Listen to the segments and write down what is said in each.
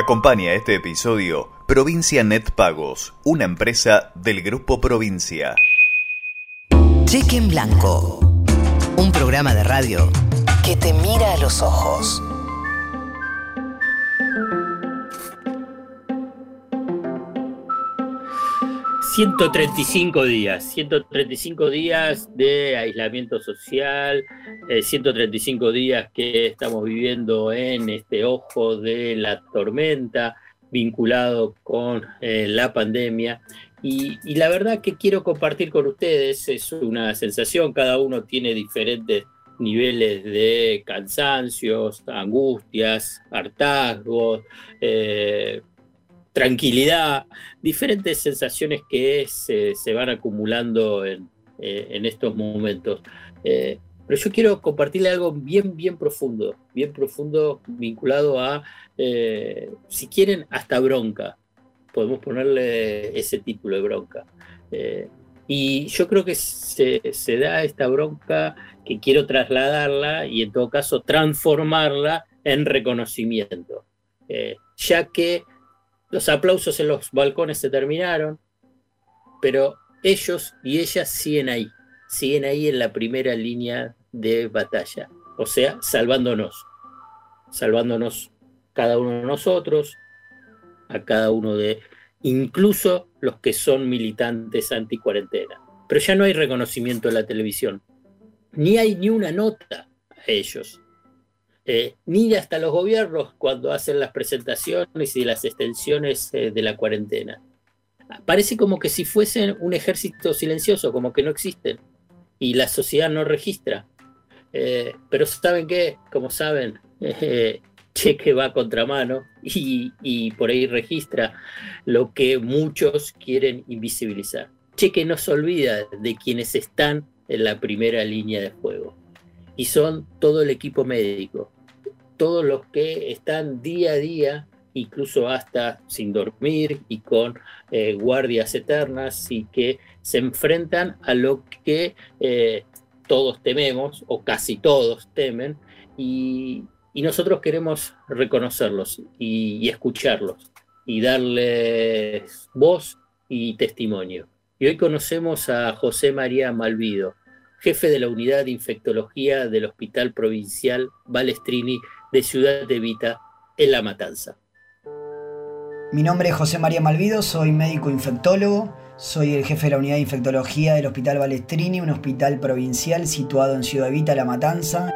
Acompaña este episodio Provincia Net Pagos, una empresa del Grupo Provincia. Cheque en Blanco, un programa de radio que te mira a los ojos. 135 días, 135 días de aislamiento social, 135 eh, días que estamos viviendo en este ojo de la tormenta vinculado con eh, la pandemia. Y, la verdad que quiero compartir con ustedes, es una sensación, cada uno tiene diferentes niveles de cansancios, angustias, hartazgos, eh, tranquilidad, diferentes sensaciones que se, van acumulando en, eh, estos momentos. Eh, pero yo quiero compartirle algo bien, bien profundo, bien profundo vinculado a, eh, si quieren, hasta bronca. Podemos ponerle ese título de bronca. y yo creo que se, se da esta bronca que quiero trasladarla y en todo caso transformarla en reconocimiento. ya que los aplausos en los balcones se terminaron, pero ellos y ellas siguen ahí, siguen ahí en la primera línea de batalla, o sea, salvándonos, salvándonos cada uno de nosotros, a cada uno de, incluso los que son militantes anti-cuarentena. Pero ya no hay reconocimiento en la televisión, ni hay ni una nota a ellos. Eh, ni hasta los gobiernos cuando hacen las presentaciones y las extensiones eh, de la cuarentena. Parece como que si fuesen un ejército silencioso, como que no existen, y la sociedad no registra. Eh, pero ¿saben qué? Como saben, Cheque va a contramano y, y por ahí registra lo que muchos quieren invisibilizar. Cheque no se olvida de quienes están en la primera línea de fuego y son todo el equipo médico, todos los que están día a día, incluso hasta sin dormir y con eh, guardias eternas y que se enfrentan a lo que eh, todos tememos o casi todos temen y, nosotros queremos reconocerlos y, y escucharlos y darles voz y testimonio. Y hoy conocemos a José María Malvido, jefe de la unidad de infectología del Hospital Provincial Balestrini de Ciudad de Vita, en La Matanza. Mi nombre es José María Malvido, soy médico infectólogo, soy el jefe de la unidad de infectología del Hospital Balestrini, un hospital provincial situado en Ciudad Vita, La Matanza.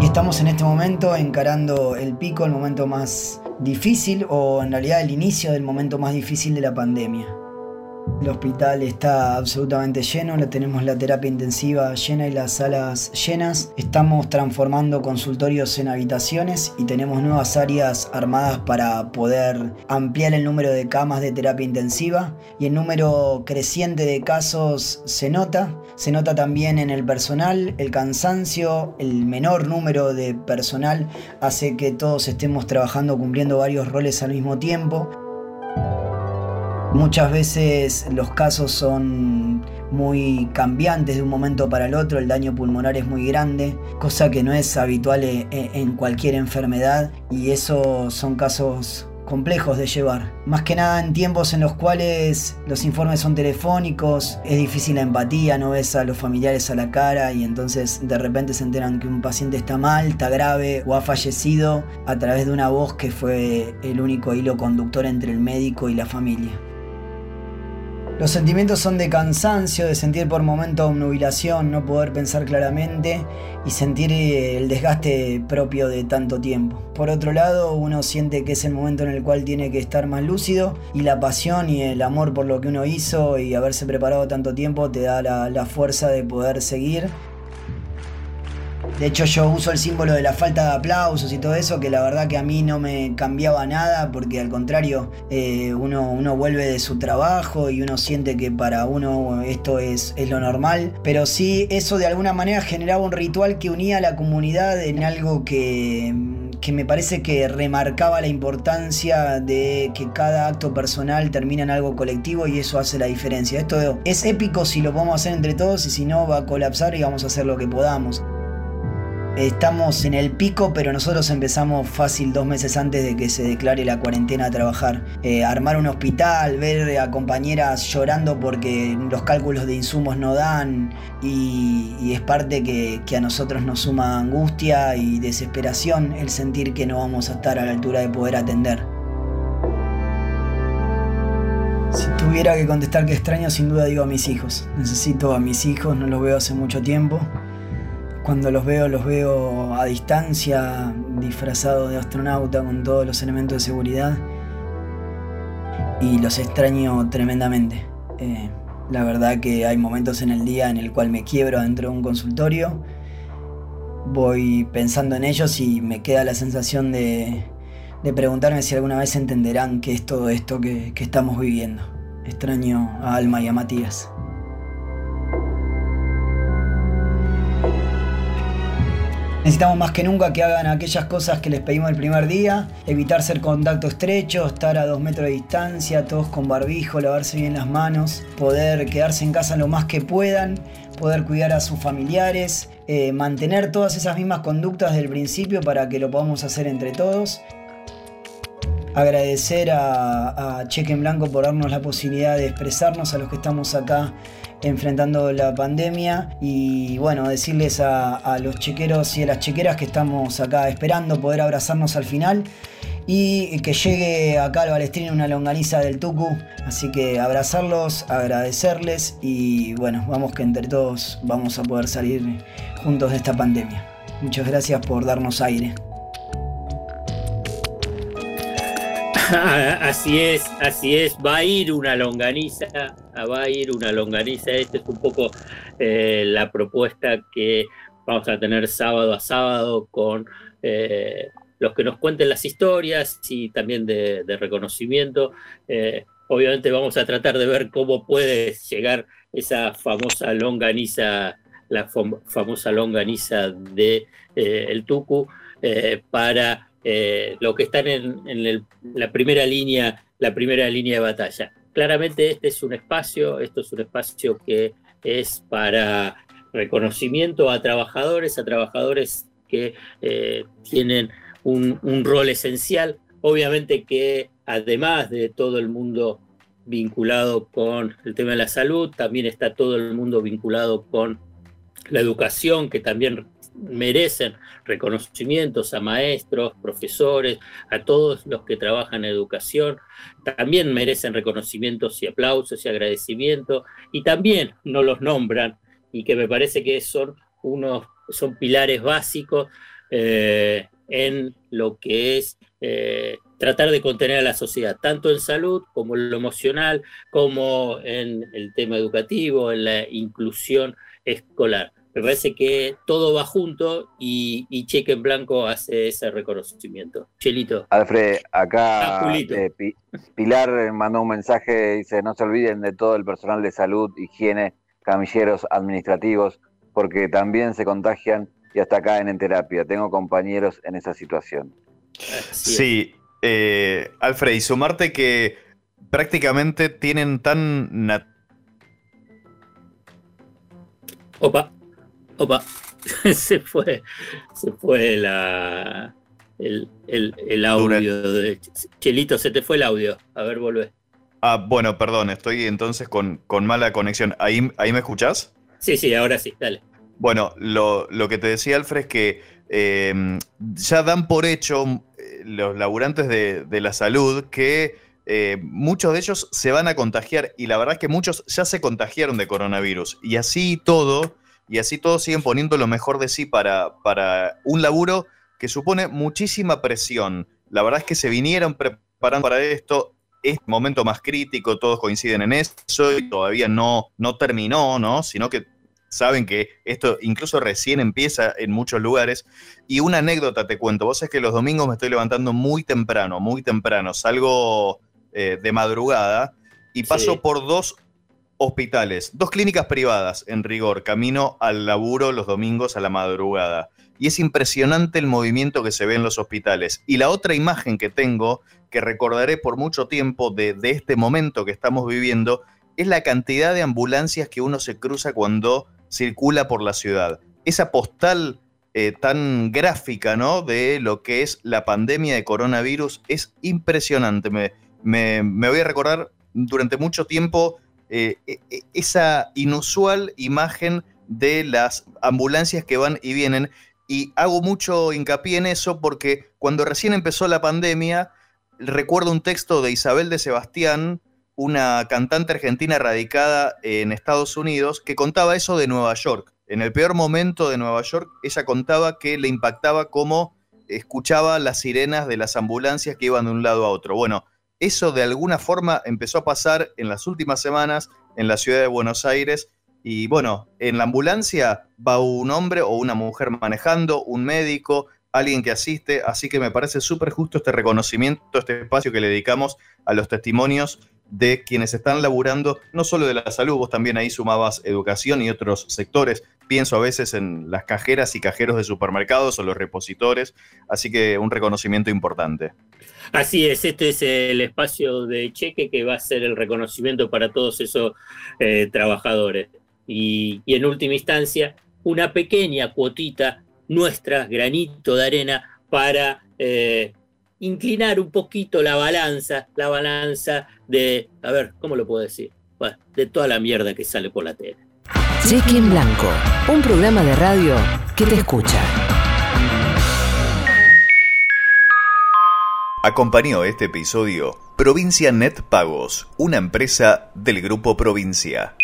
Y estamos en este momento encarando el pico, el momento más difícil o en realidad el inicio del momento más difícil de la pandemia. El hospital está absolutamente lleno, tenemos la terapia intensiva llena y las salas llenas. Estamos transformando consultorios en habitaciones y tenemos nuevas áreas armadas para poder ampliar el número de camas de terapia intensiva y el número creciente de casos se nota. Se nota también en el personal, el cansancio, el menor número de personal hace que todos estemos trabajando cumpliendo varios roles al mismo tiempo. Muchas veces los casos son muy cambiantes de un momento para el otro, el daño pulmonar es muy grande, cosa que no es habitual e, e, en cualquier enfermedad y eso son casos complejos de llevar. Más que nada en tiempos en los cuales los informes son telefónicos, es difícil la empatía, no ves a los familiares a la cara y entonces de repente se enteran que un paciente está mal, está grave o ha fallecido a través de una voz que fue el único hilo conductor entre el médico y la familia. Los sentimientos son de cansancio, de sentir por momentos obnubilación, no poder pensar claramente y sentir eh, el desgaste propio de tanto tiempo. Por otro lado, uno siente que es el momento en el cual tiene que estar más lúcido y la pasión y el amor por lo que uno hizo y haberse preparado tanto tiempo te da la, la fuerza de poder seguir de hecho yo uso el símbolo de la falta de aplausos y todo eso, que la verdad que a mí no me cambiaba nada, porque al contrario, eh, uno, uno, vuelve de su trabajo y uno siente que para uno esto es, es lo normal. Pero sí, eso de alguna manera generaba un ritual que unía a la comunidad en algo que, que me parece que remarcaba la importancia de que cada acto personal termina en algo colectivo y eso hace la diferencia. Esto es épico si lo podemos hacer entre todos y si no va a colapsar y vamos a hacer lo que podamos. Estamos en el pico, pero nosotros empezamos fácil dos meses antes de que se declare la cuarentena a trabajar. Eh, armar un hospital, ver a compañeras llorando porque los cálculos de insumos no dan y, es parte que, que, a nosotros nos suma angustia y desesperación el sentir que no vamos a estar a la altura de poder atender. Si tuviera que contestar que extraño, sin duda digo a mis hijos. Necesito a mis hijos, no los veo hace mucho tiempo. Cuando los veo, los veo a distancia, disfrazados de astronauta con todos los elementos de seguridad. Y los extraño tremendamente. Eh, la verdad que hay momentos en el día en el cual me quiebro dentro de un consultorio. Voy pensando en ellos y me queda la sensación de, preguntarme si alguna vez entenderán qué es todo esto que estamos viviendo. Extraño a Alma y a Matías. Necesitamos más que nunca que hagan aquellas cosas que les pedimos el primer día, evitar ser contacto estrecho, estar a dos metros de distancia, todos con barbijo, lavarse bien las manos, poder quedarse en casa lo más que puedan, poder cuidar a sus familiares, eh, mantener todas esas mismas conductas del principio para que lo podamos hacer entre todos. Agradecer a, a Cheque en Blanco por darnos la posibilidad de expresarnos a los que estamos acá enfrentando la pandemia y bueno, decirles a, los chequeros y a las chequeras que estamos acá esperando poder abrazarnos al final y que llegue acá al Balestrín una longaniza del Tucu, así que abrazarlos, agradecerles y bueno, vamos que entre todos vamos a poder salir juntos de esta pandemia. Muchas gracias por darnos aire. así es, así es. Va a ir una longaniza, va a ir una longaniza. Esta es un poco eh, la propuesta que vamos a tener sábado a sábado con eh, los que nos cuenten las historias y también de, reconocimiento. Eh, obviamente vamos a tratar de ver cómo puede llegar esa famosa longaniza, la famosa longaniza de el Tucu para eh, los que están en, la primera línea, la primera línea de batalla. Claramente este es un espacio, esto es un espacio que es para reconocimiento a trabajadores, a trabajadores que eh, tienen un, un, rol esencial. Obviamente que además de todo el mundo vinculado con el tema de la salud, también está todo el mundo vinculado con la educación, que también merecen reconocimientos a maestros, profesores, a todos los que trabajan en educación, también merecen reconocimientos y aplausos y agradecimiento, y también no los nombran, y que me parece que son unos, son pilares básicos eh, en lo que es eh, tratar de contener a la sociedad, tanto en salud como en lo emocional, como en el tema educativo, en la inclusión escolar me parece que todo va junto y, Cheque en Blanco hace ese reconocimiento. Chelito. Alfred, acá ah, eh, Pilar mandó un mensaje, dice, no se olviden de todo el personal de salud, higiene, camilleros administrativos, porque también se contagian y hasta caen en terapia. Tengo compañeros en esa situación. sí, eh, Alfred, y sumarte que prácticamente tienen tan... Opa. Opa, se fue, se fue la, el, audio. De, Chelito, se te fue el audio. A ver, vuelve. Ah, bueno, perdón, estoy entonces con, con mala conexión. ¿Ahí, ¿Ahí me escuchás? Sí, sí, ahora sí, dale. Bueno, lo, que te decía Alfred es que em, ya dan por hecho eh, los laburantes de, la salud que eh, muchos de ellos se van a contagiar y la verdad es que muchos ya se contagiaron de coronavirus. Y así todo, y así todos siguen poniendo lo mejor de sí para, para un laburo que supone muchísima presión. La verdad es que se vinieron preparando para esto, es momento más crítico, todos coinciden en eso y todavía no, no terminó, ¿no? Sino que saben que esto incluso recién empieza en muchos lugares. Y una anécdota te cuento, vos es que los domingos me estoy levantando muy temprano, muy temprano, salgo eh, de madrugada y paso por dos hospitales, dos clínicas privadas en rigor, camino al laburo los domingos a la madrugada. Y es impresionante el movimiento que se ve en los hospitales. Y la otra imagen que tengo, que recordaré por mucho tiempo de, este momento que estamos viviendo, es la cantidad de ambulancias que uno se cruza cuando circula por la ciudad. Esa postal eh, tan gráfica, ¿no? De lo que es la pandemia de coronavirus es impresionante. Me, me, voy a recordar durante mucho tiempo eh, e, e, esa inusual imagen de las ambulancias que van y vienen. Y hago mucho hincapié en eso porque cuando recién empezó la pandemia, recuerdo un texto de Isabel de Sebastián, una cantante argentina radicada en Estados Unidos, que contaba eso de Nueva York. En el peor momento de Nueva York, ella contaba que le impactaba cómo escuchaba las sirenas de las ambulancias que iban de un lado a otro. Bueno, eso de alguna forma empezó a pasar en las últimas semanas en la ciudad de Buenos Aires. Y bueno, en la ambulancia va un hombre o una mujer manejando, un médico, alguien que asiste, así que me parece súper justo este reconocimiento, este espacio que le dedicamos a los testimonios de quienes están laburando, no solo de la salud, vos también ahí sumabas educación y otros sectores. Pienso a veces en las cajeras y cajeros de supermercados o los repositores, así que un reconocimiento importante. Así es, este es el espacio de cheque que va a ser el reconocimiento para todos esos eh, trabajadores. Y, en última instancia, una pequeña cuotita nuestra, granito de arena, para eh, inclinar un poquito la balanza, la balanza de, a ver, ¿cómo lo puedo decir? de toda la mierda que sale por la tele. Cheque en Blanco, un programa de radio que te escucha. Acompañó este episodio Provincia Net Pagos, una empresa del Grupo Provincia.